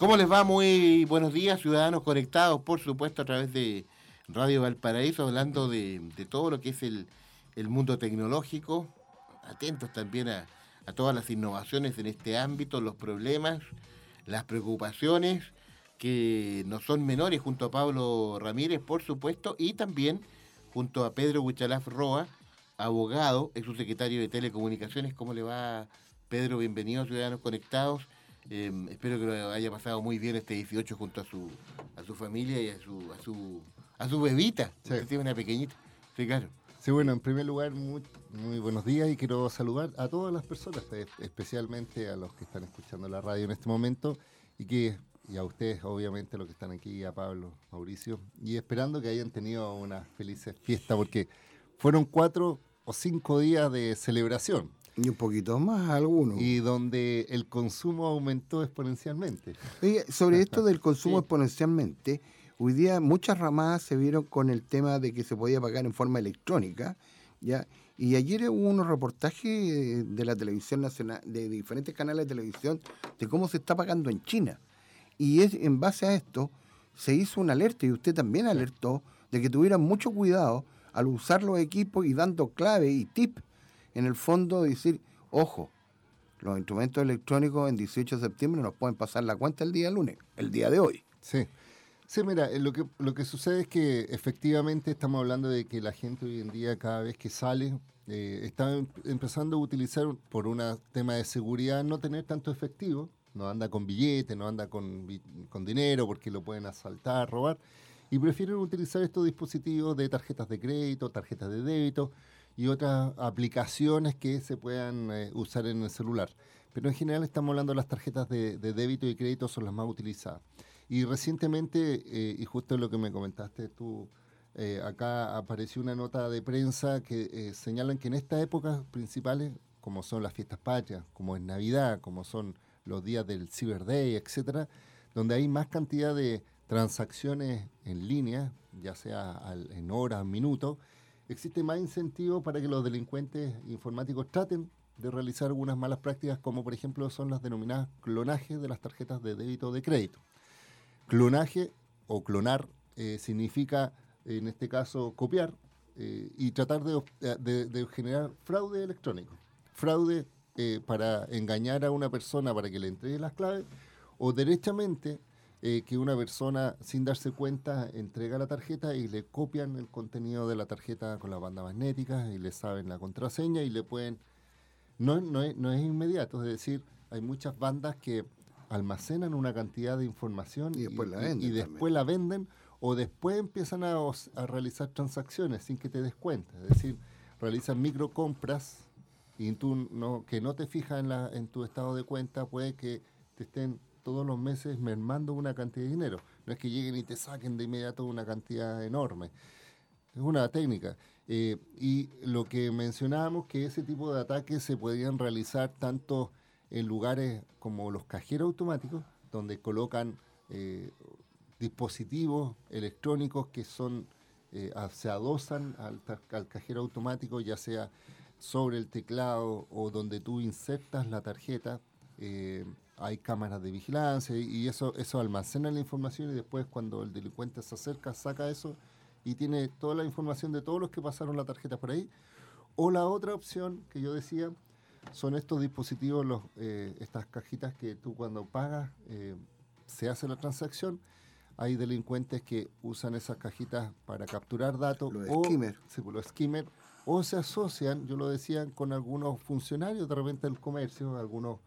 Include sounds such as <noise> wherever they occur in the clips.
¿Cómo les va? Muy buenos días, ciudadanos conectados, por supuesto, a través de Radio Valparaíso, hablando de, todo lo que es el, mundo tecnológico, atentos también a, todas las innovaciones en este ámbito, los problemas, las preocupaciones, que no son menores, junto a Pablo Ramírez, por supuesto, y también junto a Pedro Huichalaf Roa, abogado, ex subsecretario de Telecomunicaciones. ¿Cómo le va, Pedro? Bienvenido, ciudadanos conectados. Em, espero que lo haya pasado muy bien este 18 junto a su, a su familia y a su, a su, a su bebita, que tiene una pequeñita. Sí, claro. Sí, bueno, en primer lugar, muy, muy buenos días y quiero saludar a todas las personas, eh, especialmente a los que están escuchando la radio en este momento y que y a ustedes, obviamente, los que están aquí, a Pablo, Mauricio, y esperando que hayan tenido una feliz fiesta, porque fueron cuatro o cinco días de celebración. Y un poquito más algunos. Y donde el consumo aumentó exponencialmente. <laughs> sobre esto del consumo <laughs> exponencialmente, hoy día muchas ramadas se vieron con el tema de que se podía pagar en forma electrónica, ¿ya? Y ayer hubo unos reportajes de la televisión nacional, de diferentes canales de televisión, de cómo se está pagando en China. Y es, en base a esto se hizo una alerta, y usted también alertó, de que tuvieran mucho cuidado al usar los equipos y dando clave y tip en el fondo decir, ojo, los instrumentos electrónicos en 18 de septiembre nos pueden pasar la cuenta el día lunes, el día de hoy. Sí. Sí, mira, eh, lo que, lo que sucede es que efectivamente estamos hablando de que la gente hoy en día cada vez que sale eh, está em, empezando a utilizar por un tema de seguridad no tener tanto efectivo, no anda con billetes, no anda con, con dinero porque lo pueden asaltar, robar, y prefieren utilizar estos dispositivos de tarjetas de crédito, tarjetas de débito, y otras aplicaciones que se puedan eh, usar en el celular. Pero en general estamos hablando de las tarjetas de, débito y crédito son las más utilizadas. Y recientemente, eh, y justo lo que me comentaste tú, eh, acá apareció una nota de prensa que señalan que en estas épocas principales, como son las fiestas patrias, como es Navidad, como son los días del Cyber Day, etcétera, donde hay más cantidad de transacciones en línea, ya sea en horas, minutos, existe más incentivo para que los delincuentes informáticos traten de realizar algunas malas prácticas, como por ejemplo son las denominadas clonajes de las tarjetas de débito o de crédito. Clonaje o clonar eh, significa, en este caso, copiar eh, y tratar de, generar fraude electrónico. Fraude eh, para engañar a una persona para que le entregue las claves o derechamente eh, que una persona sin darse cuenta entrega la tarjeta y le copian el contenido de la tarjeta con la banda magnética y le saben la contraseña y le pueden... No, no, es, no es inmediato, es decir, hay muchas bandas que almacenan una cantidad de información y después, la, venden y después la venden o después empiezan a, a, realizar transacciones sin que te des cuenta. Es decir, realizan microcompras y tú no, que no te fijas en, la, en tu estado de cuenta, puede que te estén todos los meses mermando una cantidad de dinero. No es que lleguen y te saquen de inmediato una cantidad enorme. Es una técnica. Eh, y lo que mencionábamos, que ese tipo de ataques se podían realizar tanto en lugares como los cajeros automáticos, donde colocan eh, dispositivos electrónicos que son eh, se adosan al, al, cajero automático, ya sea sobre el teclado o donde tú insertas la tarjeta hay cámaras de vigilancia y eso, eso almacena la información y después cuando el delincuente se acerca saca eso y tiene toda la información de todos los que pasaron la tarjeta por ahí. O la otra opción que yo decía son estos dispositivos, los, eh, estas cajitas que tú cuando pagas eh, se hace la transacción. Hay delincuentes que usan esas cajitas para capturar datos. Los o, skimmer. Sí, pues, los skimmer. O se asocian, yo lo decía, con algunos funcionarios de repente del comercio, algunos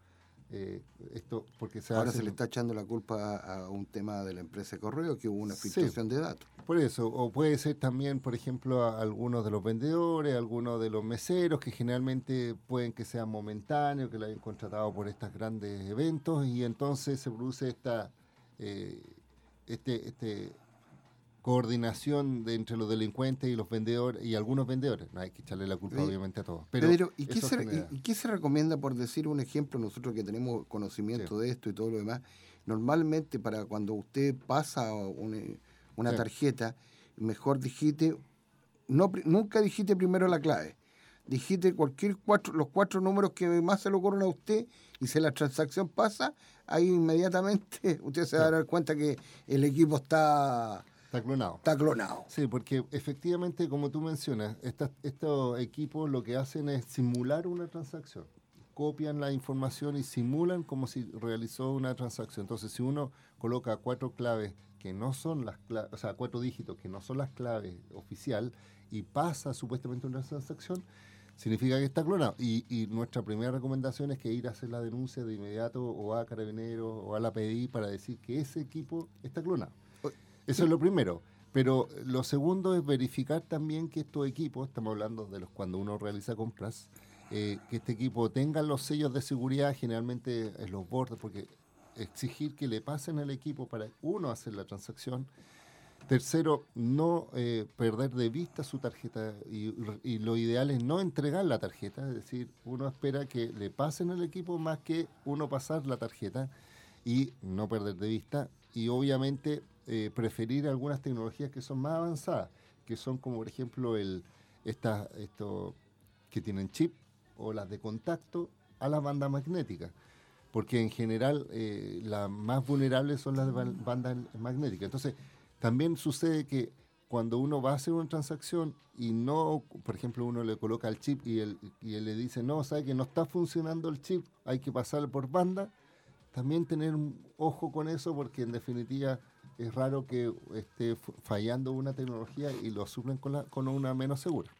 eh, esto porque Ahora se le está echando la culpa a, un tema de la empresa de correo que hubo una filtración de datos. Por eso, o puede ser también, por ejemplo, a algunos de los vendedores, algunos de los meseros, que generalmente pueden que sean momentáneos, que lo hayan contratado por estos grandes eventos, y entonces se produce esta, eh, este, este coordinación de, entre los delincuentes y los vendedores y algunos vendedores. No hay que echarle la culpa, obviamente, a todos. Pero, ¿y, qué se, recomienda, por decir un ejemplo, nosotros que tenemos conocimiento de esto y todo lo demás? Normalmente, para cuando usted pasa una, tarjeta, mejor digite, no, nunca digite primero la clave. Digite cualquier cuatro, los cuatro números que más se le ocurren a usted y si la transacción pasa, ahí inmediatamente <laughs> usted se va a dar cuenta que el equipo está Está clonado. Está clonado. Sí, porque efectivamente, como tú mencionas, estos equipos lo que hacen es simular una transacción. Copian la información y simulan como si realizó una transacción. Entonces, si uno coloca cuatro claves que no son las claves, o sea, cuatro dígitos que no son las claves oficial y pasa supuestamente una transacción, significa que está clonado. Y, y, nuestra primera recomendación es que ir a hacer la denuncia de inmediato o a Carabineros o a la PDI para decir que ese equipo está clonado. Eso es lo primero. Pero lo segundo es verificar también que estos equipos, estamos hablando de los cuando uno realiza compras, eh, que este equipo tenga los sellos de seguridad generalmente en los bordes, porque exigir que le pasen al equipo para uno hacer la transacción. Tercero, no eh, perder de vista su tarjeta y, y, lo ideal es no entregar la tarjeta, es decir, uno espera que le pasen al equipo más que uno pasar la tarjeta y no perder de vista y obviamente eh, preferir algunas tecnologías que son más avanzadas, que son como por ejemplo el estas esto, que tienen chip o las de contacto a las bandas magnéticas, porque en general eh, las más vulnerables son las bandas magnéticas. Entonces, también sucede que cuando uno va a hacer una transacción y no, por ejemplo, uno le coloca el chip y él, y él le dice, no, sabe que no está funcionando el chip, hay que pasar por banda, también tener un ojo con eso porque en definitiva es raro que esté fallando una tecnología y lo suplen con, una menos segura.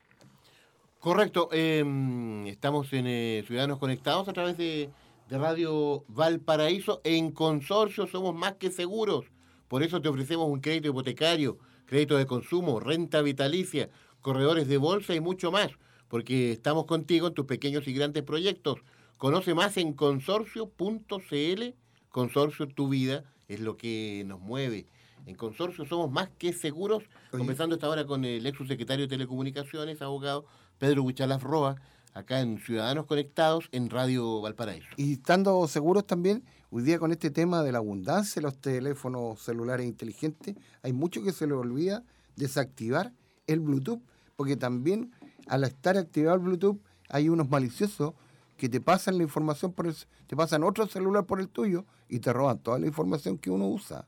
Correcto. Em, estamos en eh, Ciudadanos Conectados a través de, de, Radio Valparaíso. En consorcio somos más que seguros. Por eso te ofrecemos un crédito hipotecario, crédito de consumo, renta vitalicia, corredores de bolsa y mucho más. Porque estamos contigo en tus pequeños y grandes proyectos. Conoce más en consorcio.cl. Consorcio Tu Vida es lo que nos mueve. En Consorcio somos más que seguros, comenzando esta hora con el ex subsecretario de Telecomunicaciones, abogado Pedro Huichalaf Roa, acá en Ciudadanos Conectados en Radio Valparaíso. Y estando seguros también, hoy día con este tema de la abundancia de los teléfonos celulares inteligentes, hay mucho que se le olvida desactivar el Bluetooth, porque también al estar activado el Bluetooth hay unos maliciosos que te pasan la información por el, te pasan otro celular por el tuyo y te roban toda la información que uno usa.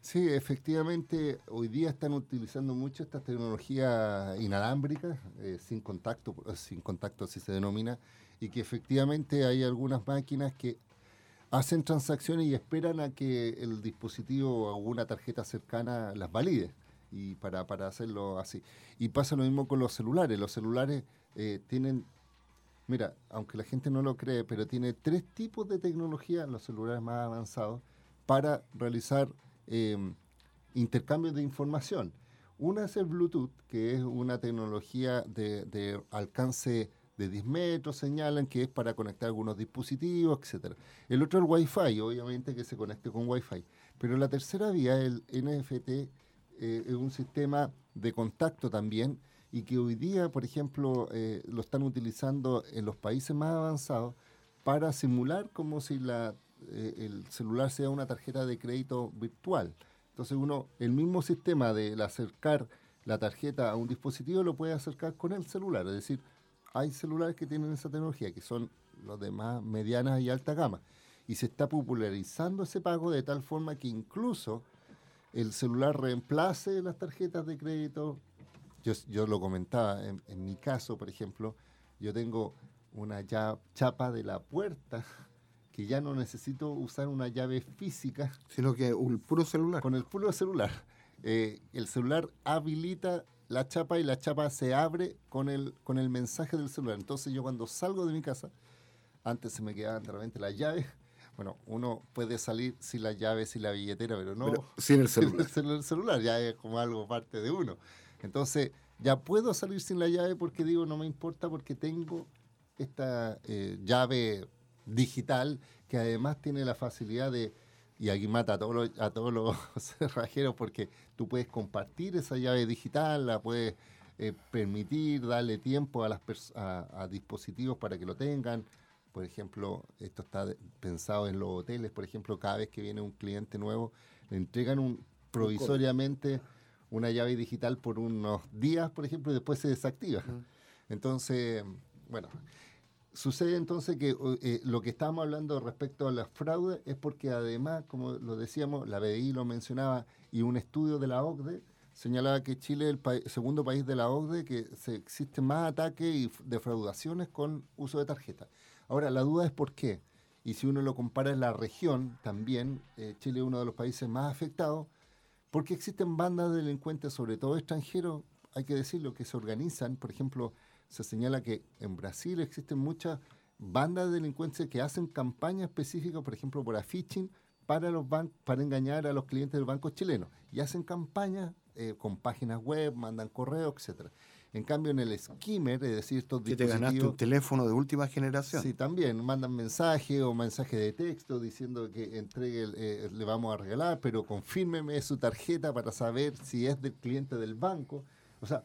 Sí, efectivamente, hoy día están utilizando mucho estas tecnologías inalámbricas, eh, sin contacto, eh, sin contacto así se denomina, y que efectivamente hay algunas máquinas que hacen transacciones y esperan a que el dispositivo o una tarjeta cercana las valide y para, para hacerlo así. Y pasa lo mismo con los celulares. Los celulares eh, tienen Mira, aunque la gente no lo cree, pero tiene tres tipos de tecnología en los celulares más avanzados para realizar em, intercambios de información. Una es el Bluetooth, que es una tecnología de, alcance de 10 metros, señalan que es para conectar algunos dispositivos, etc. El otro es el Wi-Fi, obviamente que se conecte con Wi-Fi. Pero la tercera vía, el NFT, eh, es un sistema de contacto también y que hoy día, por ejemplo, eh, lo están utilizando en los países más avanzados para simular como si eh, el celular sea una tarjeta de crédito virtual. Entonces uno, el mismo sistema de acercar la tarjeta a un dispositivo lo puede acercar con el celular. Es decir, hay celulares que tienen esa tecnología, que son los de más medianas y alta gama. Y se está popularizando ese pago de tal forma que incluso el celular reemplace las tarjetas de crédito yo, lo comentaba, en, mi caso, por ejemplo, yo tengo una chapa de la puerta <laughs> que ya no necesito usar una llave física. Sino que un puro celular. Con el puro celular. Eh, el celular habilita la chapa y la chapa se abre con el, con el mensaje del celular. Entonces yo cuando salgo de mi casa, antes se me quedaban de repente las llaves. Bueno, uno puede salir sin las llaves, sin la billetera, pero no <laughs> sin el celular. Sin el celular, ya es como algo parte de uno. Entonces, ya puedo salir sin la llave porque digo, no me importa porque tengo esta eh, llave digital que además tiene la facilidad de, y aquí mata a todos los, a todos los <laughs> cerrajeros porque tú puedes compartir esa llave digital, la puedes eh, permitir, darle tiempo a, las a, dispositivos para que lo tengan. Por ejemplo, esto está pensado en los hoteles, por ejemplo, cada vez que viene un cliente nuevo, le entregan un, provisoriamente una llave digital por unos días, por ejemplo, y después se desactiva. Entonces, bueno, Sucede entonces que eh, lo que estábamos hablando respecto a las fraudes es porque además, como lo decíamos, la BDI lo mencionaba y un estudio de la OCDE señalaba que Chile es el segundo país de la OCDE que se, existen más ataques y defraudaciones con uso de tarjeta. Ahora, la duda es por qué. Y si uno lo compara en la región, también eh, Chile es uno de los países más afectados, porque existen bandas de delincuentes, sobre todo extranjeros, hay que decirlo, que se organizan, por ejemplo, se señala que en Brasil existen muchas bandas de delincuentes que hacen campañas específicas, por ejemplo, por phishing, para, los para engañar a los clientes del banco chileno. Y hacen campañas eh, con páginas web, mandan correos, etcétera. En cambio, en el skimmer, es decir, estos que te ganaste un teléfono de última generación. Sí, también mandan mensaje o mensaje de texto diciendo que entregue, eh, le vamos a regalar, pero confírmeme su tarjeta para saber si es del cliente del banco. O sea,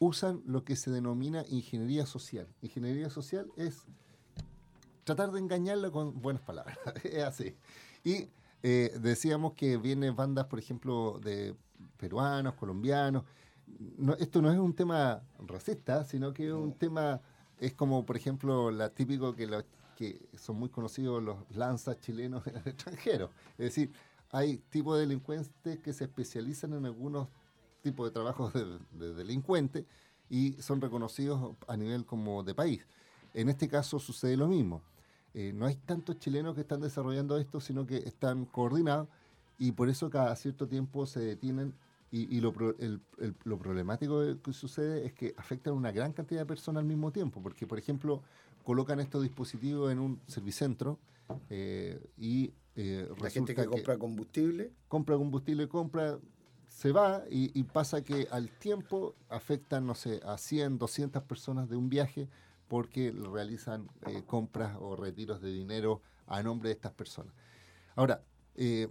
usan lo que se denomina ingeniería social. Ingeniería social es tratar de engañarla con buenas palabras. <laughs> es así. Y eh, decíamos que vienen bandas, por ejemplo, de peruanos, colombianos. Esto no es un tema racista, sino que es un tema, es como, por ejemplo, la típico que, que son muy conocidos los lanzas chilenos en el <laughs> extranjero. Es decir, hay tipos de delincuentes que se especializan en algunos tipo de trabajos de, delincuente y son reconocidos a nivel como de país. En este caso sucede lo mismo. Eh, no hay tantos chilenos que están desarrollando esto, sino que están coordinados y por eso cada cierto tiempo se detienen y, lo, lo, problemático que sucede es que afectan a una gran cantidad de personas al mismo tiempo, porque por ejemplo colocan estos dispositivos en un servicentro eh, y... Eh, La gente que compra combustible. Compra combustible, compra se va y, pasa que al tiempo afectan, no sé, a 100, 200 personas de un viaje porque realizan eh, compras o retiros de dinero a nombre de estas personas. Ahora, eh,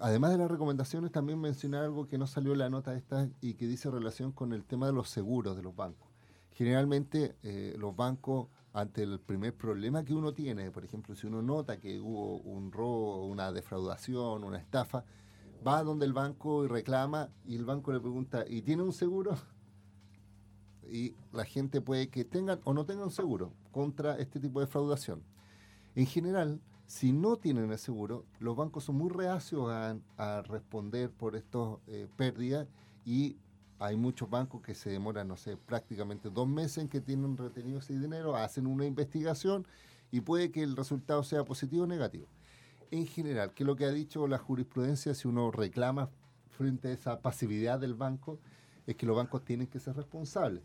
además de las recomendaciones, también mencionar algo que no salió en la nota esta y que dice relación con el tema de los seguros de los bancos. Generalmente eh, los bancos, ante el primer problema que uno tiene, por ejemplo, si uno nota que hubo un robo, una defraudación, una estafa, va donde el banco y reclama y el banco le pregunta, ¿y tiene un seguro? Y la gente puede que tengan o no tengan seguro contra este tipo de fraudación. En general, si no tienen el seguro, los bancos son muy reacios a, responder por estas eh, pérdidas y hay muchos bancos que se demoran, no sé, prácticamente dos meses en que tienen retenido ese dinero, hacen una investigación y puede que el resultado sea positivo o negativo en general, que lo que ha dicho la jurisprudencia, si uno reclama frente a esa pasividad del banco, es que los bancos tienen que ser responsables.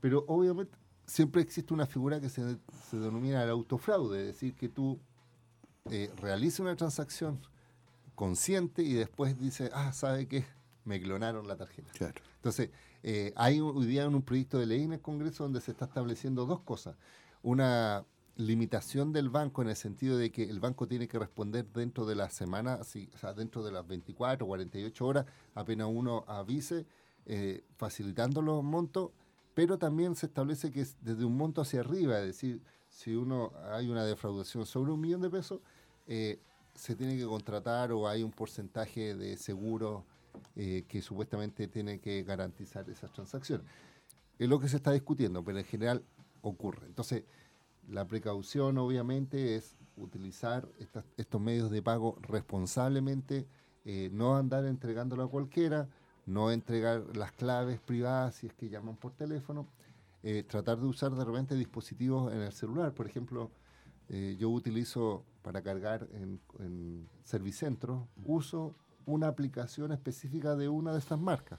Pero obviamente siempre existe una figura que se, denomina el autofraude, es decir, que tú eh, realices una transacción consciente y después dices, ah, ¿sabe qué? Me clonaron la tarjeta. Claro. Entonces, eh, hay hoy día un proyecto de ley en el Congreso donde se está estableciendo dos cosas. Una limitación del banco en el sentido de que el banco tiene que responder dentro de la semana, o sea, dentro de las 24 o 48 horas, apenas uno avise, eh, facilitando los montos, pero también se establece que es desde un monto hacia arriba, es decir, si uno hay una defraudación sobre un millón de pesos, eh, se tiene que contratar o hay un porcentaje de seguro eh, que supuestamente tiene que garantizar esas transacciones. Es lo que se está discutiendo, pero en general ocurre. Entonces, la precaución, obviamente, es utilizar estos medios de pago responsablemente, eh, no andar entregándolo a cualquiera, no entregar las claves privadas si es que llaman por teléfono, tratar de usar de repente dispositivos en el celular. Por ejemplo, yo utilizo para cargar en, en Servicentro, uso una aplicación específica de una de estas marcas.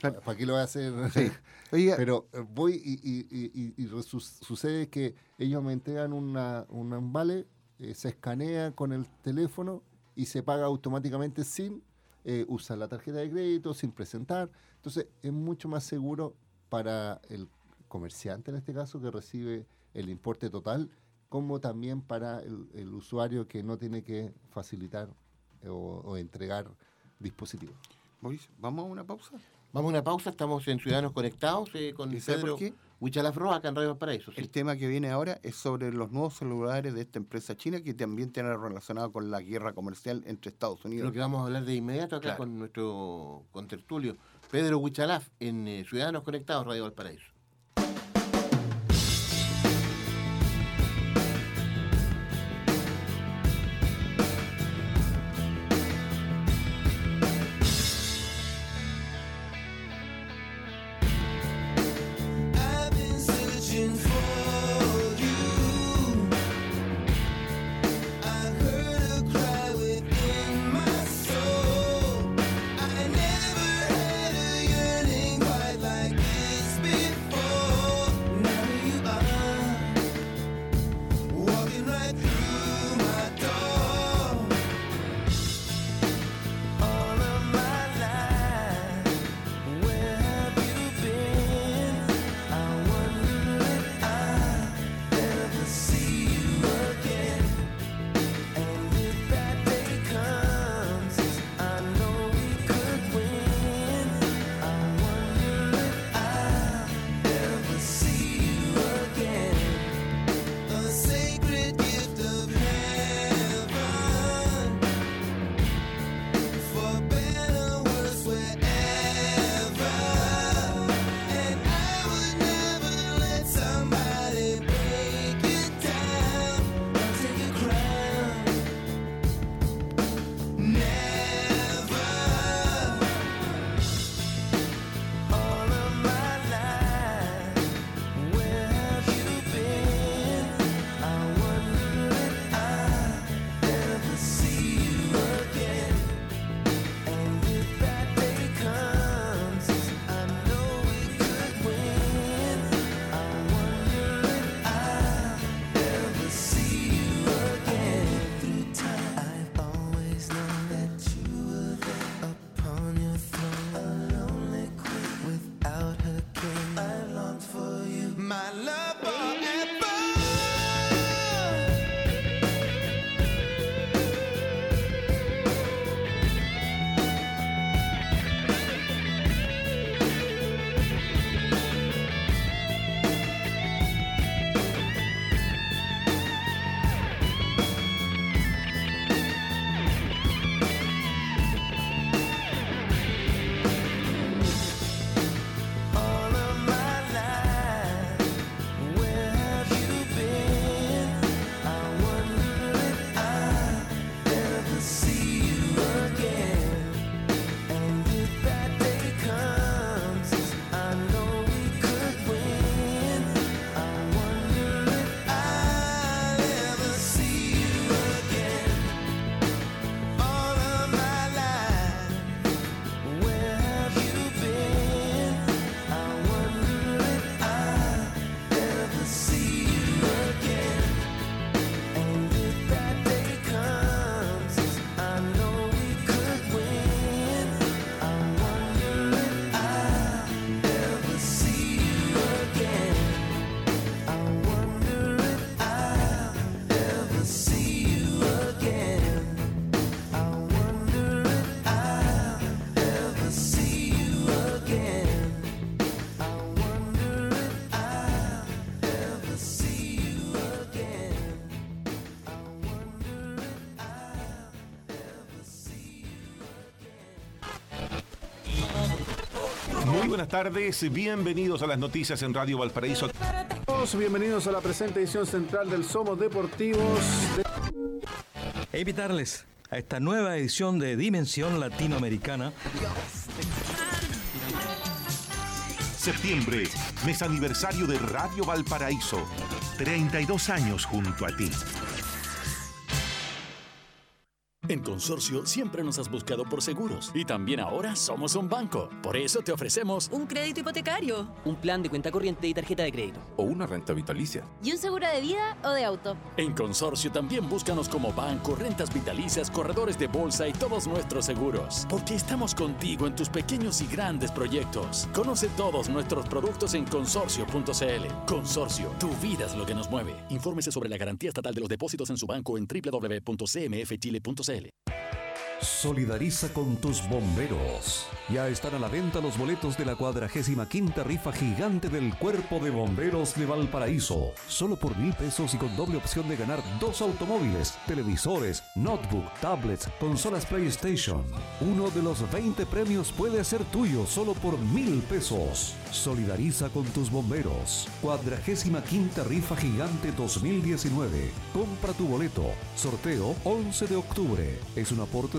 ¿Para qué lo voy a hacer? <laughs> Pero eh, voy y, sucede que ellos me entregan una, un vale, eh, se escanea con el teléfono y se paga automáticamente sin eh, usar la tarjeta de crédito, sin presentar. Entonces es mucho más seguro para el comerciante en este caso que recibe el importe total como también para el, usuario que no tiene que facilitar o, entregar dispositivos. ¿vamos a una pausa? Vamos a una pausa, estamos en Ciudadanos Conectados eh, con Pedro Huichalafro, acá en Radio Valparaíso. El tema que viene ahora es sobre los nuevos celulares de esta empresa china que también tiene relacionado con la guerra comercial entre Estados Unidos. Lo que vamos a hablar de inmediato acá con nuestro contertulio Pedro Huichalaf en eh, Ciudadanos Conectados, Radio Valparaíso. Buenas tardes, bienvenidos a las noticias en Radio Valparaíso. Bienvenidos a la presente edición central del Somos Deportivos. E invitarles a esta nueva edición de Dimensión Latinoamericana. Septiembre, mes aniversario de Radio Valparaíso. 32 años junto a ti. Consorcio siempre nos has buscado por seguros y también ahora somos un banco. Por eso te ofrecemos un crédito hipotecario, un plan de cuenta corriente y tarjeta de crédito o una renta vitalicia y un seguro de vida o de auto. En Consorcio también búscanos como banco, rentas vitalicias, corredores de bolsa y todos nuestros seguros, porque estamos contigo en tus pequeños y grandes proyectos. Conoce todos nuestros productos en consorcio.cl. Consorcio, tu vida es lo que nos mueve. Infórmese sobre la garantía estatal de los depósitos en su banco en www.cmfchile.cl. you Solidariza con tus bomberos. Ya están a la venta los boletos de la cuadragésima quinta rifa gigante del Cuerpo de Bomberos de Valparaíso. Solo por mil pesos y con doble opción de ganar dos automóviles, televisores, notebook, tablets, consolas PlayStation. Uno de los 20 premios puede ser tuyo solo por mil pesos. Solidariza con tus bomberos. Cuadragésima quinta rifa gigante 2019. Compra tu boleto. Sorteo 11 de octubre. Es un aporte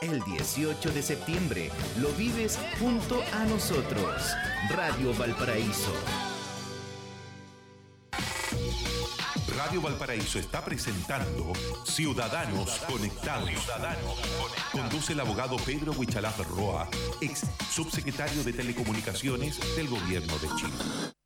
El 18 de septiembre lo vives junto a nosotros. Radio Valparaíso. Radio Valparaíso está presentando Ciudadanos Conectados. Conduce el abogado Pedro Huichalaf Roa, ex subsecretario de Telecomunicaciones del Gobierno de Chile.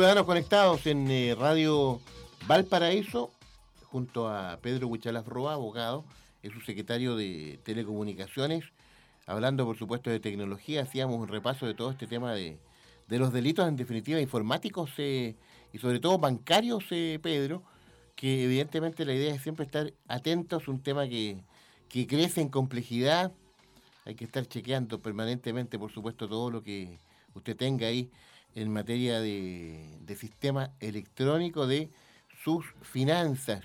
Ciudadanos conectados en eh, Radio Valparaíso, junto a Pedro Huichalaf Roa, abogado, es su secretario de Telecomunicaciones, hablando por supuesto de tecnología, hacíamos un repaso de todo este tema de, de los delitos en definitiva informáticos eh, y sobre todo bancarios, eh, Pedro, que evidentemente la idea es siempre estar atentos, un tema que, que crece en complejidad, hay que estar chequeando permanentemente, por supuesto, todo lo que usted tenga ahí en materia de, de sistema electrónico de sus finanzas.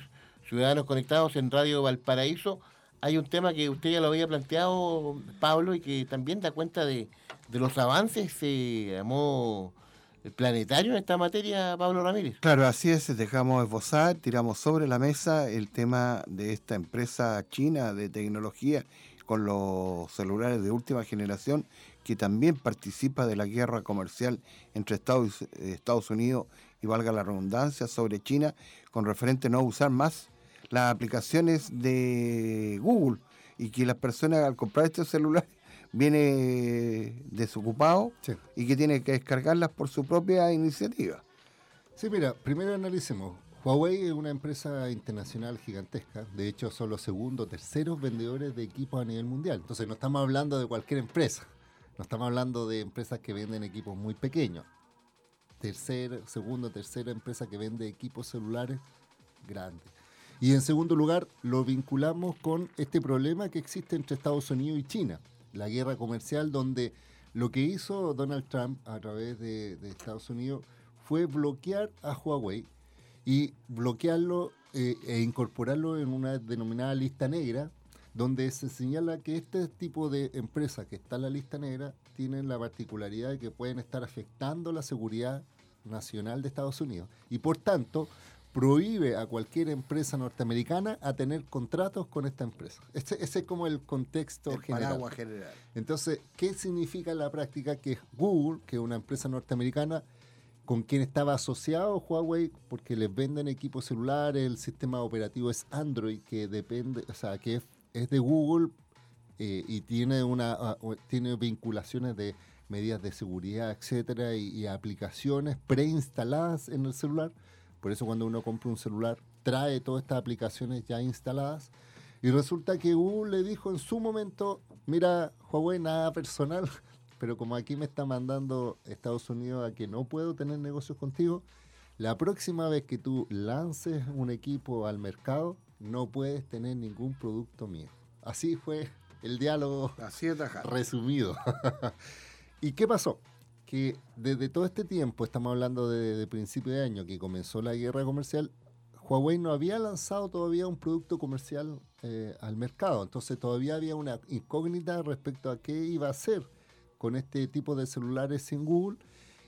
Ciudadanos Conectados en Radio Valparaíso, hay un tema que usted ya lo había planteado, Pablo, y que también da cuenta de, los avances eh, a planetario en esta materia, Pablo Ramírez. Claro, así es, dejamos esbozar, tiramos sobre la mesa el tema de esta empresa china de tecnología con los celulares de última generación que también participa de la guerra comercial entre Estados, Estados Unidos y valga la redundancia sobre China con referente a no usar más las aplicaciones de Google y que las personas al comprar este celular <laughs> viene desocupado y que tiene que descargarlas por su propia iniciativa. Sí, mira, primero analicemos. Huawei es una empresa internacional gigantesca. De hecho, son los segundos, terceros vendedores de equipos a nivel mundial. Entonces, no estamos hablando de cualquier empresa. No estamos hablando de empresas que venden equipos muy pequeños. Tercera, segundo, tercera empresa que vende equipos celulares grandes. Y en segundo lugar, lo vinculamos con este problema que existe entre Estados Unidos y China, la guerra comercial, donde lo que hizo Donald Trump a través de, de Estados Unidos fue bloquear a Huawei y bloquearlo eh, e incorporarlo en una denominada lista negra, donde se señala que este tipo de empresas que está en la lista negra tienen la particularidad de que pueden estar afectando la seguridad nacional de Estados Unidos y por tanto prohíbe a cualquier empresa norteamericana a tener contratos con esta empresa. Ese, ese es como el contexto el general. general. Entonces, ¿qué significa en la práctica que Google, que es una empresa norteamericana, con quien estaba asociado Huawei, porque les venden equipos celulares, el sistema operativo es Android, que depende, o sea, que es, es de Google eh, y tiene una uh, tiene vinculaciones de medidas de seguridad, etcétera, y, y aplicaciones preinstaladas en el celular. Por eso cuando uno compra un celular trae todas estas aplicaciones ya instaladas. Y resulta que Google le dijo en su momento, mira, Huawei, nada personal, <laughs> pero como aquí me está mandando Estados Unidos a que no puedo tener negocios contigo, la próxima vez que tú lances un equipo al mercado, no puedes tener ningún producto mío. Así fue el diálogo Así es resumido. <laughs> ¿Y qué pasó? Que desde todo este tiempo, estamos hablando de, de principio de año, que comenzó la guerra comercial, Huawei no había lanzado todavía un producto comercial eh, al mercado. Entonces todavía había una incógnita respecto a qué iba a hacer con este tipo de celulares sin Google.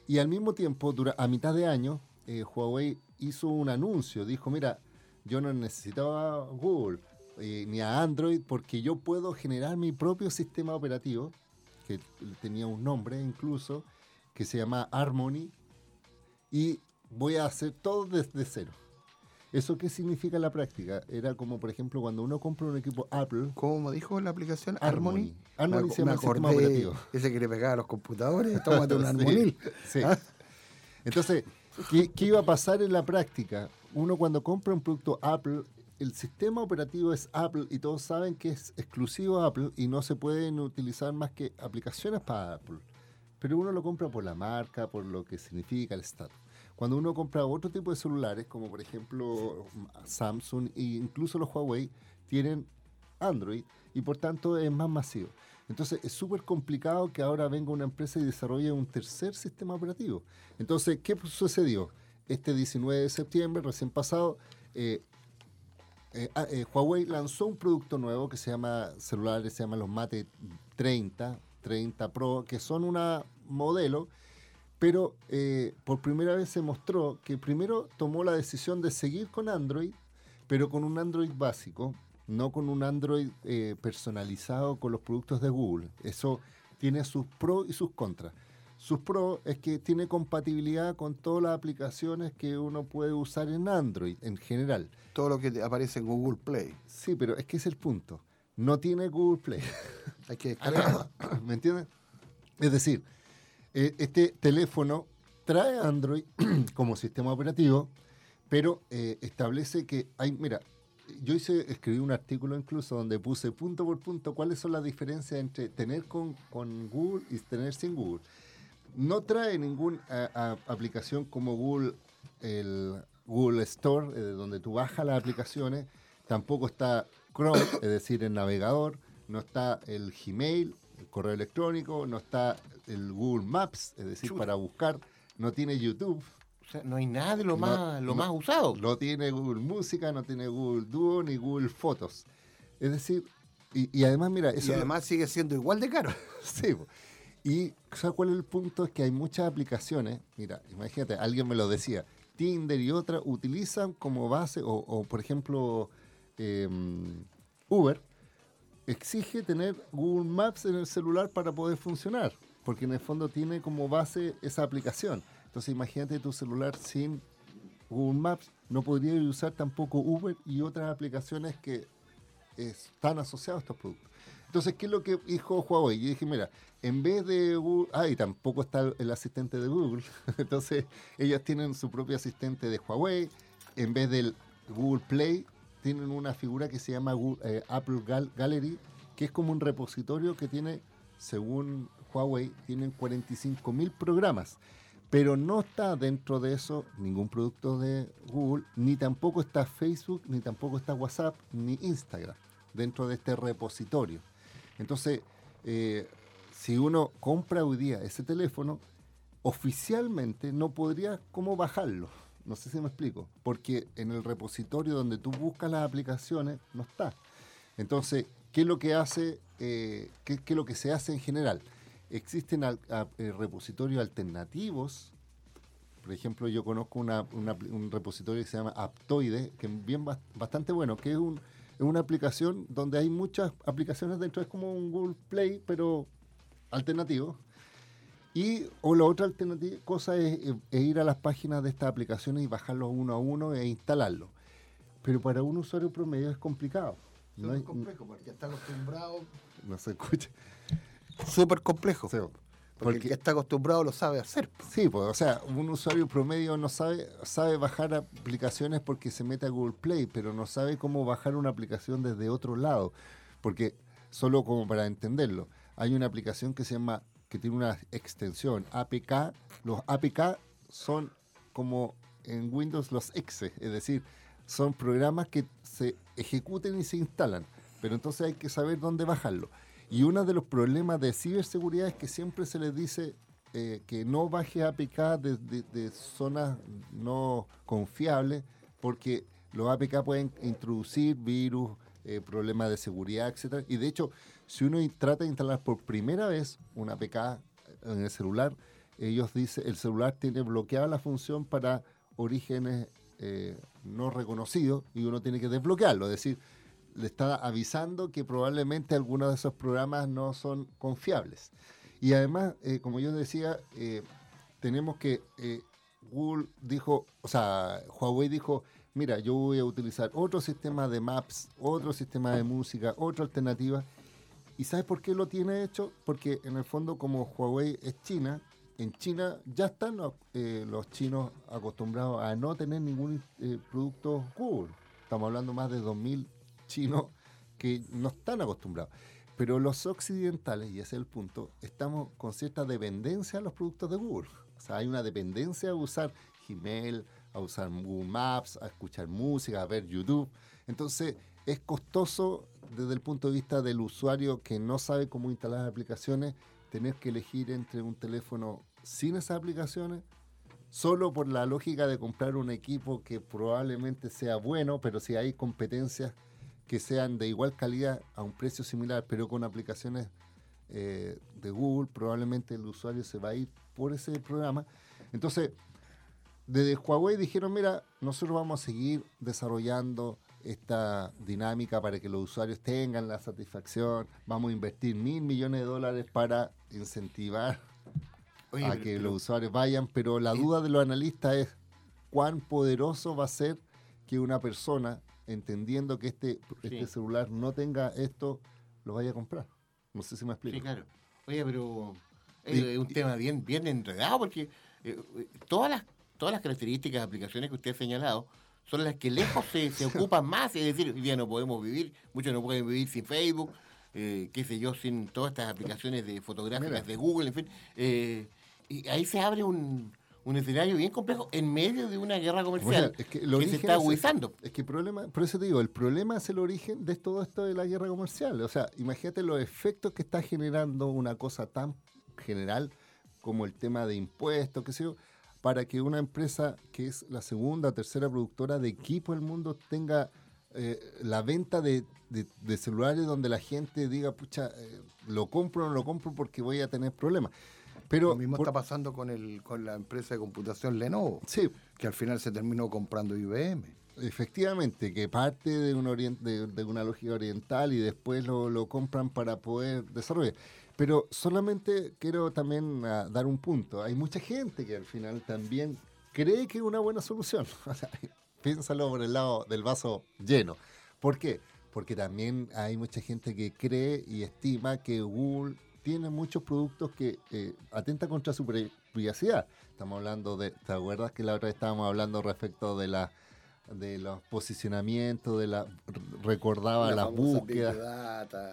Y al mismo tiempo, dura, a mitad de año, eh, Huawei hizo un anuncio. Dijo, mira, yo no necesitaba Google eh, ni a Android porque yo puedo generar mi propio sistema operativo, que tenía un nombre incluso, que se llama Harmony, y voy a hacer todo desde cero. ¿Eso qué significa en la práctica? Era como, por ejemplo, cuando uno compra un equipo Apple. ¿Cómo dijo la aplicación? Harmony. Harmony, se llama el sistema operativo. Ese que le pegaba a los computadores, <laughs> tómate un Harmonil. Sí. ¿Ah? Entonces, ¿qué, ¿qué iba a pasar en la práctica? Uno cuando compra un producto Apple, el sistema operativo es Apple y todos saben que es exclusivo Apple y no se pueden utilizar más que aplicaciones para Apple. Pero uno lo compra por la marca, por lo que significa el estatus. Cuando uno compra otro tipo de celulares, como por ejemplo Samsung e incluso los Huawei, tienen Android y por tanto es más masivo. Entonces es súper complicado que ahora venga una empresa y desarrolle un tercer sistema operativo. Entonces, ¿qué sucedió? Este 19 de septiembre, recién pasado, eh, eh, eh, Huawei lanzó un producto nuevo que se llama, celulares se llaman los Mate 30, 30 Pro, que son una modelo pero por primera vez se mostró que primero tomó la decisión de seguir con Android, pero con un Android básico, no con un Android personalizado con los productos de Google. Eso tiene sus pros y sus contras. Sus pros es que tiene compatibilidad con todas las aplicaciones que uno puede usar en Android en general. Todo lo que aparece en Google Play. Sí, pero es que es el punto. No tiene Google Play. <laughs> Hay que descargarlo. <coughs> ¿Me entiendes? Es decir, este teléfono trae Android <coughs> como sistema operativo, pero eh, establece que hay, mira, yo hice, escribí un artículo incluso donde puse punto por punto cuáles son las diferencias entre tener con, con Google y tener sin Google. No trae ninguna aplicación como Google, el Google Store, eh, donde tú bajas las aplicaciones. Tampoco está Chrome, es decir, el navegador. No está el Gmail, el correo electrónico. No está el Google Maps, es decir, para buscar. No tiene YouTube. O sea, no hay nada de lo, más, lo más usado. No tiene Google Música, no tiene Google Duo ni Google Fotos. Es decir, y, además, mira. Eso y además sigue siendo igual de caro. <laughs> sí. Y ¿sabes cuál es el punto? Es que hay muchas aplicaciones, mira, imagínate, alguien me lo decía, Tinder y otras utilizan como base, o, por ejemplo, em, Uber, exige tener Google Maps en el celular para poder funcionar, porque en el fondo tiene como base esa aplicación. Entonces imagínate tu celular sin Google Maps, no podría usar tampoco Uber y otras aplicaciones que están asociadas a estos productos. Entonces, ¿qué es lo que dijo Huawei? Yo dije, mira, en vez de Google, ah, y tampoco está el asistente de Google, <laughs> entonces ellos tienen su propio asistente de Huawei, en vez del Google Play, tienen una figura que se llama eh, Apple Gallery, que es como un repositorio que tiene, según Huawei, tienen 45 mil programas. Pero no está dentro de eso ningún producto de Google, ni tampoco está Facebook, ni tampoco está WhatsApp, ni Instagram dentro de este repositorio. Entonces, eh, si uno compra hoy día ese teléfono, oficialmente no podría cómo bajarlo. No sé si me explico, porque en el repositorio donde tú buscas las aplicaciones no está. Entonces, ¿qué es lo que hace, eh, qué, es lo que se hace en general? Existen eh, repositorios alternativos. Por ejemplo, yo conozco un repositorio que se llama Aptoide, que es bien bastante bueno, que es un, es una aplicación donde hay muchas aplicaciones dentro, es como un Google Play, pero alternativo. Y o la otra alternativa, cosa es, ir a las páginas de estas aplicaciones y bajarlos uno a uno e instalarlo. Pero para un usuario promedio es complicado. No es complejo porque está acostumbrado. No se escucha. Súper complejo. Porque, el que está acostumbrado lo sabe hacer. Sí, pues, o sea, un usuario promedio no sabe, sabe bajar aplicaciones porque se mete a Google Play, pero no sabe cómo bajar una aplicación desde otro lado. Porque, solo como para entenderlo, hay una aplicación que se llama, que tiene una extensión APK. Los APK son como en Windows los exe, es decir, son programas que se ejecuten y se instalan, pero entonces hay que saber dónde bajarlo. Y uno de los problemas de ciberseguridad es que siempre se les dice eh, que no baje APK de, zonas no confiables, porque los APK pueden introducir virus, eh, problemas de seguridad, etc. Y de hecho, si uno trata de instalar por primera vez un APK en el celular, ellos dicen, el celular tiene bloqueada la función para orígenes eh, no reconocidos y uno tiene que desbloquearlo. Es decir, le está avisando que probablemente algunos de esos programas no son confiables. Y además, eh, como yo decía, eh, tenemos que, eh, Google dijo, o sea, Huawei dijo, mira, yo voy a utilizar otro sistema de maps, otro sistema de música, otra alternativa. ¿Y sabes por qué lo tiene hecho? Porque en el fondo, como Huawei es China, en China ya están los, chinos acostumbrados a no tener ningún producto Google. Estamos hablando más de 2000 chinos que no están acostumbrados. Pero los occidentales, y ese es el punto, estamos con cierta dependencia a los productos de Google. O sea, hay una dependencia a usar Gmail, a usar Google Maps, a escuchar música, a ver YouTube. Entonces, es costoso desde el punto de vista del usuario que no sabe cómo instalar aplicaciones, tener que elegir entre un teléfono sin esas aplicaciones, solo por la lógica de comprar un equipo que probablemente sea bueno, pero si hay competencias que sean de igual calidad a un precio similar, pero con aplicaciones eh, de Google, probablemente el usuario se va a ir por ese programa. Entonces, desde Huawei dijeron, mira, nosotros vamos a seguir desarrollando esta dinámica para que los usuarios tengan la satisfacción, vamos a invertir mil millones de dólares para incentivar a que los usuarios vayan, pero la duda de los analistas es cuán poderoso va a ser que una persona entendiendo que este, este celular no tenga esto, lo vaya a comprar. No sé si me explico. Sí, claro. Oye, pero es un tema bien, bien enredado porque eh, eh, todas, las, todas las características, aplicaciones que usted ha señalado, son las que lejos se, se <laughs> ocupan más, es decir, hoy día no podemos vivir, muchos no pueden vivir sin Facebook, eh, qué sé yo, sin todas estas aplicaciones de fotográficas de Google, en fin. eh, y ahí se abre un, un escenario bien complejo en medio de una guerra comercial es que, el que se está es- agudizando. Es que el problema, por eso te digo, el problema es el origen de todo esto de la guerra comercial. O sea, imagínate los efectos que está generando una cosa tan general como el tema de impuestos, qué sé yo, para que una empresa que es la segunda o tercera productora de equipo del mundo tenga eh, la venta de, de- de celulares donde la gente diga, pucha, eh, lo compro o no lo compro porque voy a tener problemas. Pero Lo mismo por- está pasando con, el, con la empresa de computación Lenovo, sí. que al final se terminó comprando IBM. Efectivamente, que parte de, un de, de una lógica oriental y después lo, lo compran para poder desarrollar. Pero solamente quiero también ah, dar un punto. Hay mucha gente que al final también cree que es una buena solución. <laughs> O sea, piénsalo por el lado del vaso lleno. ¿Por qué? Porque también hay mucha gente que cree y estima que Google tiene muchos productos que eh, atentan contra su pri- privacidad. Estamos hablando de, ¿te acuerdas que la otra vez estábamos hablando respecto de la de los posicionamientos, de la recordaba La las búsquedas,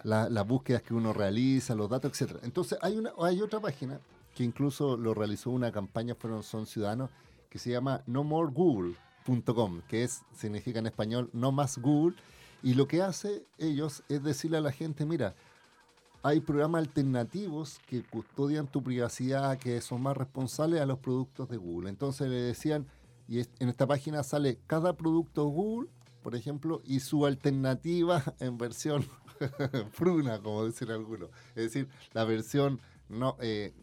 la- las búsquedas que uno realiza, los datos, etcétera. Entonces hay una hay otra página que incluso lo realizó una campaña fueron son ciudadanos que se llama nomoregoogle.com, que es significa en español no más Google y lo que hace ellos es decirle a la gente, mira, hay programas alternativos que custodian tu privacidad, que son más responsables a los productos de Google. Entonces le decían, y en esta página sale cada producto Google, por ejemplo, y su alternativa <laughs> en versión <laughs> fruna, como dicen algunos. Es decir, la versión no eh,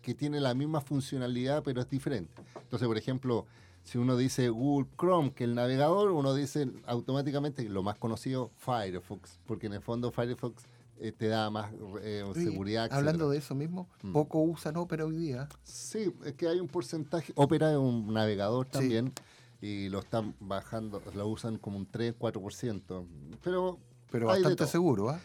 que tiene la misma funcionalidad, pero es diferente. Entonces, por ejemplo, si uno dice Google Chrome, que el navegador, uno dice automáticamente lo más conocido, Firefox, porque en el fondo Firefox eh, te da más eh, seguridad. Hablando de eso mismo, Mm. poco usan Opera hoy día. Sí, es que hay un porcentaje. Opera es un navegador también y lo están bajando, lo usan como un 3, 4%. Pero, Pero bastante seguro, ¿ah?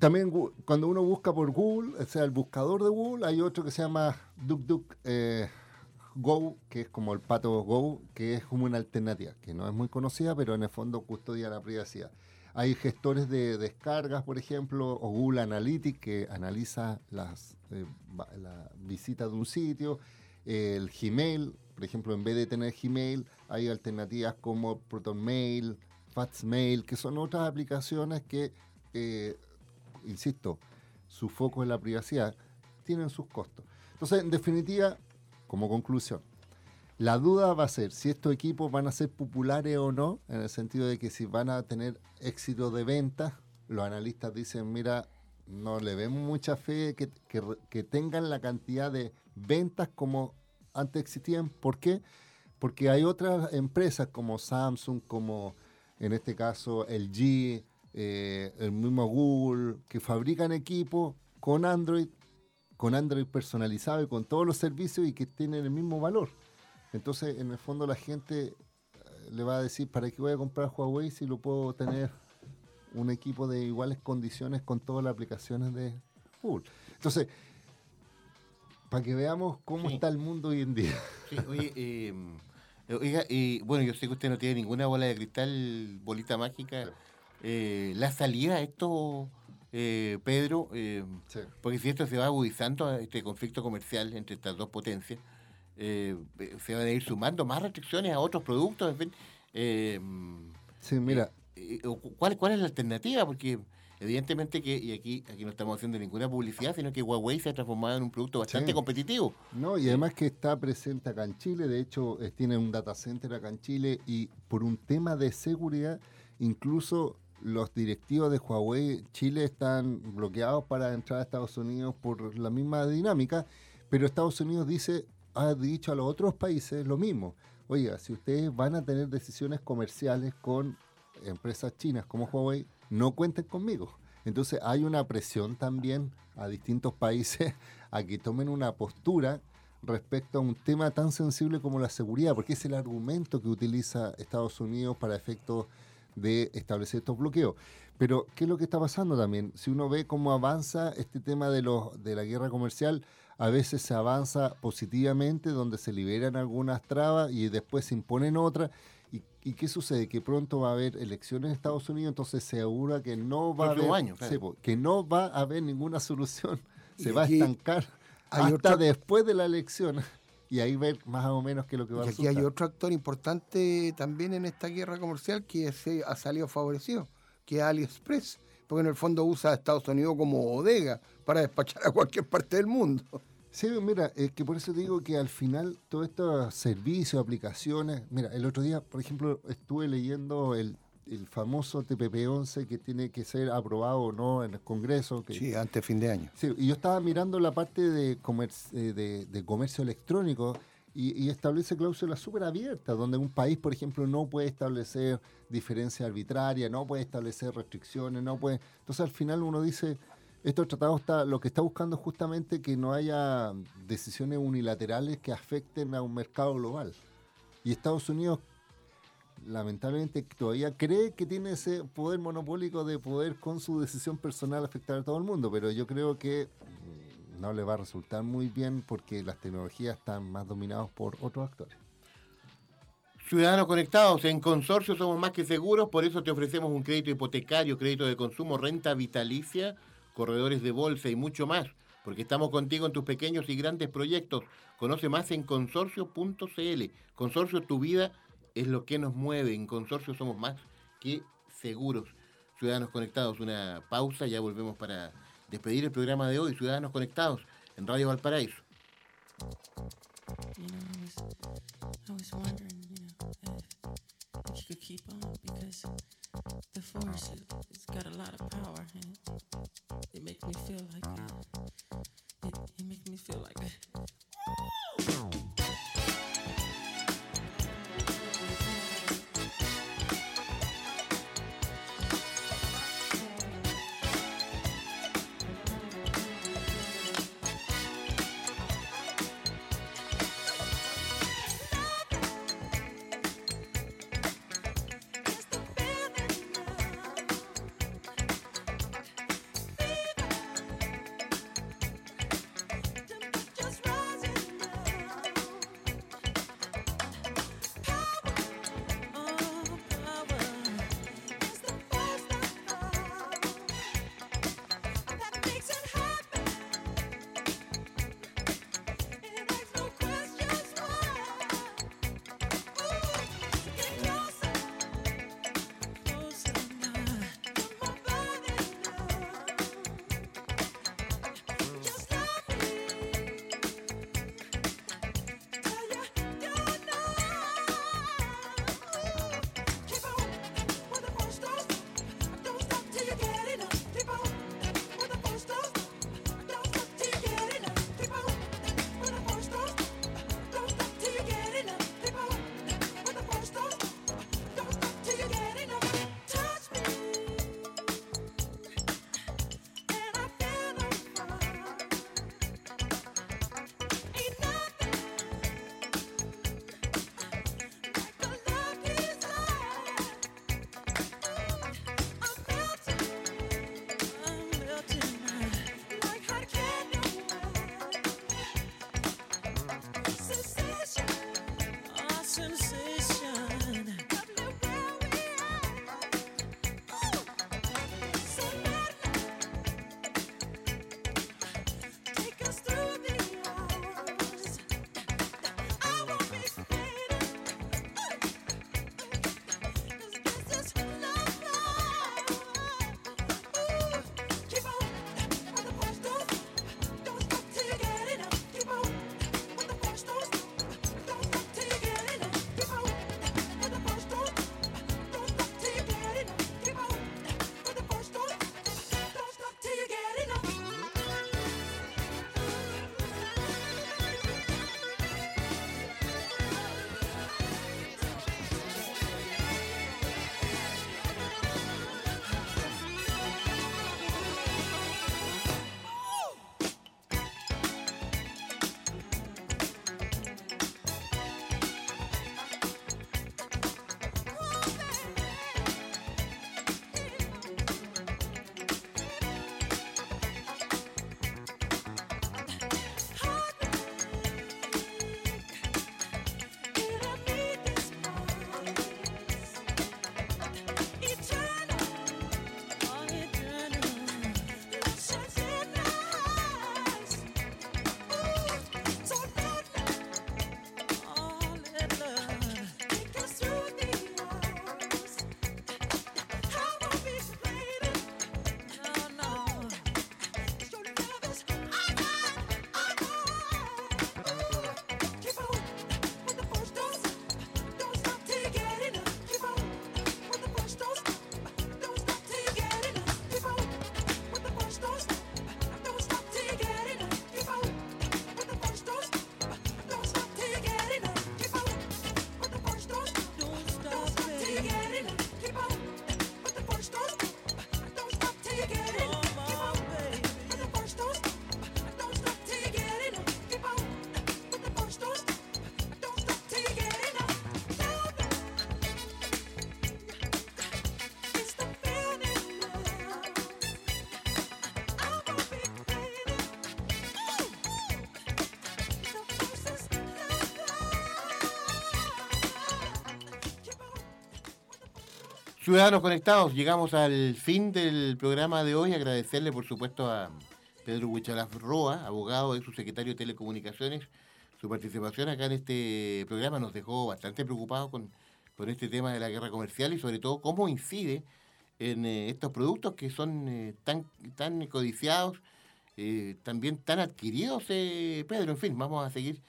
También cuando uno busca por Google, o sea, el buscador de Google, hay otro que se llama DuckDuck eh, Go, que es como el pato Go, que es como una alternativa, que no es muy conocida, pero en el fondo custodia la privacidad. Hay gestores de descargas, por ejemplo, o Google Analytics, que analiza las eh, la visita de un sitio. El Gmail, por ejemplo, en vez de tener Gmail, hay alternativas como ProtonMail, FaxMail, que son otras aplicaciones que eh, insisto, su foco en la privacidad, tienen sus costos. Entonces, en definitiva, como conclusión, la duda va a ser si estos equipos van a ser populares o no, en el sentido de que si van a tener éxito de venta, los analistas dicen, mira, no le vemos mucha fe que, tengan la cantidad de ventas como antes existían. ¿Por qué? Porque hay otras empresas como Samsung, como en este caso LG, eh, el mismo Google, que fabrican equipos con Android, con Android personalizado y con todos los servicios y que tienen el mismo valor. Entonces, en el fondo, la gente eh, le va a decir, ¿para qué voy a comprar Huawei si lo puedo tener un equipo de iguales condiciones con todas las aplicaciones de Google? Entonces, para que veamos cómo Sí. está el mundo hoy en día. Sí, oye, eh, oiga, eh, bueno, yo sé que usted no tiene ninguna bola de cristal, bolita mágica. Eh, la salida a esto, eh, Pedro, eh, porque si esto se va agudizando, este conflicto comercial entre estas dos potencias, eh, eh, se van a ir sumando más restricciones a otros productos, en fin. Eh, Sí, mira, ¿cuál, ¿Cuál es la alternativa? Porque evidentemente que, y aquí, aquí no estamos haciendo ninguna publicidad, sino que Huawei se ha transformado en un producto bastante Sí. competitivo. No, y además que está presente acá en Chile, de hecho tiene un data center acá en Chile y por un tema de seguridad, incluso los directivos de Huawei Chile están bloqueados para entrar a Estados Unidos por la misma dinámica, pero Estados Unidos dice, ha dicho a los otros países lo mismo. Oiga, si ustedes van a tener decisiones comerciales con empresas chinas como Huawei, no cuenten conmigo. Entonces hay una presión también a distintos países <laughs> a que tomen una postura respecto a un tema tan sensible como la seguridad, porque es el argumento que utiliza Estados Unidos para efectos de establecer estos bloqueos. Pero, ¿qué es lo que está pasando también? Si uno ve cómo avanza este tema de, los, de la guerra comercial, a veces se avanza positivamente, donde se liberan algunas trabas y después se imponen otras. ¿Y, qué sucede? Que pronto va a haber elecciones en Estados Unidos, entonces se asegura que no va a haber, que no va a haber ninguna solución, se va a estancar hasta después de la elección. <laughs> Y ahí ver más o menos qué es lo que va a y aquí hay otro actor importante también en esta guerra comercial que se ha salido favorecido, que es AliExpress, porque en el fondo usa a Estados Unidos como bodega para despachar a cualquier parte del mundo. Sí, mira, es que por eso digo que al final todos estos servicios, aplicaciones, mira, el otro día, por ejemplo, estuve leyendo el, famoso TPP-11 que tiene que ser aprobado o no en el Congreso. Que, sí, antes de fin de año. Sí, y yo estaba mirando la parte de, eh, de, comercio electrónico y, establece cláusulas súper abiertas, donde un país, por ejemplo, no puede establecer diferencia arbitraria, no puede establecer restricciones, no puede... Entonces al final uno dice estos tratados está, lo que está buscando es justamente que no haya decisiones unilaterales que afecten a un mercado global. Y Estados Unidos, lamentablemente, todavía cree que tiene ese poder monopólico de poder con su decisión personal afectar a todo el mundo, pero yo creo que no le va a resultar muy bien porque las tecnologías están más dominadas por otros actores. Ciudadanos conectados, en Consorcio somos más que seguros, por eso te ofrecemos un crédito hipotecario, crédito de consumo, renta vitalicia corredores de bolsa y mucho más, porque estamos contigo en tus pequeños y grandes proyectos. Conoce más en consorcio.cl. Consorcio, tu vida es lo que nos mueve. En Consorcio somos más que seguros. Ciudadanos Conectados, una pausa, ya volvemos para despedir el programa de hoy. Ciudadanos Conectados en Radio Valparaíso. Ciudadanos conectados, llegamos al fin del programa de hoy. Agradecerle, por supuesto, a Pedro Huichalaf Roa, abogado y subsecretario de Telecomunicaciones. Su participación acá en este programa nos dejó bastante preocupados con, con este tema de la guerra comercial y sobre todo cómo incide en eh, estos productos que son eh, tan, tan codiciados, eh, también tan adquiridos, Pedro. En fin, vamos a seguir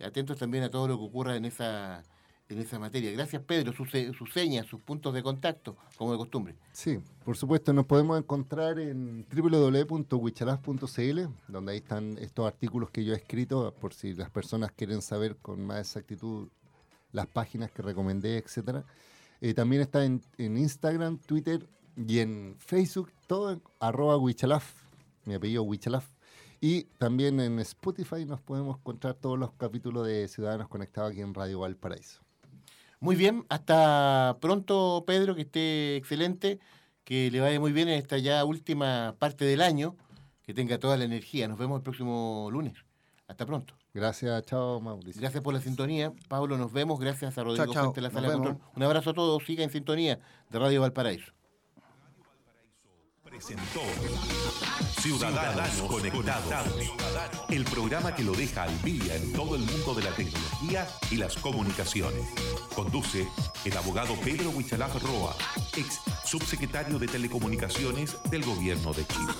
atentos también a todo lo que ocurra en esa en esa materia. Gracias, Pedro. Sus, señas, sus puntos de contacto, como de costumbre. Sí, por supuesto. Nos podemos encontrar en www.wichalaf.cl, donde ahí están estos artículos que yo he escrito, por si las personas quieren saber con más exactitud las páginas que recomendé, etcétera. Eh, también está en, Instagram, Twitter y en Facebook, todo en arroba Wichalaf, mi apellido Wichalaf. Y también en Spotify nos podemos encontrar todos los capítulos de Ciudadanos Conectados aquí en Radio Valparaíso. Muy bien, hasta pronto Pedro, que esté excelente, que le vaya muy bien en esta ya última parte del año, que tenga toda la energía. Nos vemos el próximo lunes. Hasta pronto. Gracias, chao Mauricio. Gracias por la sintonía. Pablo, nos vemos. Gracias a Rodrigo chao, la sala de control. Un abrazo a todos. Siga en sintonía de Radio Valparaíso. Presentó Ciudadanos, Conectados, el programa que lo deja al día en todo el mundo de la tecnología y las comunicaciones. Conduce el abogado Pedro Huichalaf Roa, ex subsecretario de Telecomunicaciones del Gobierno de Chile.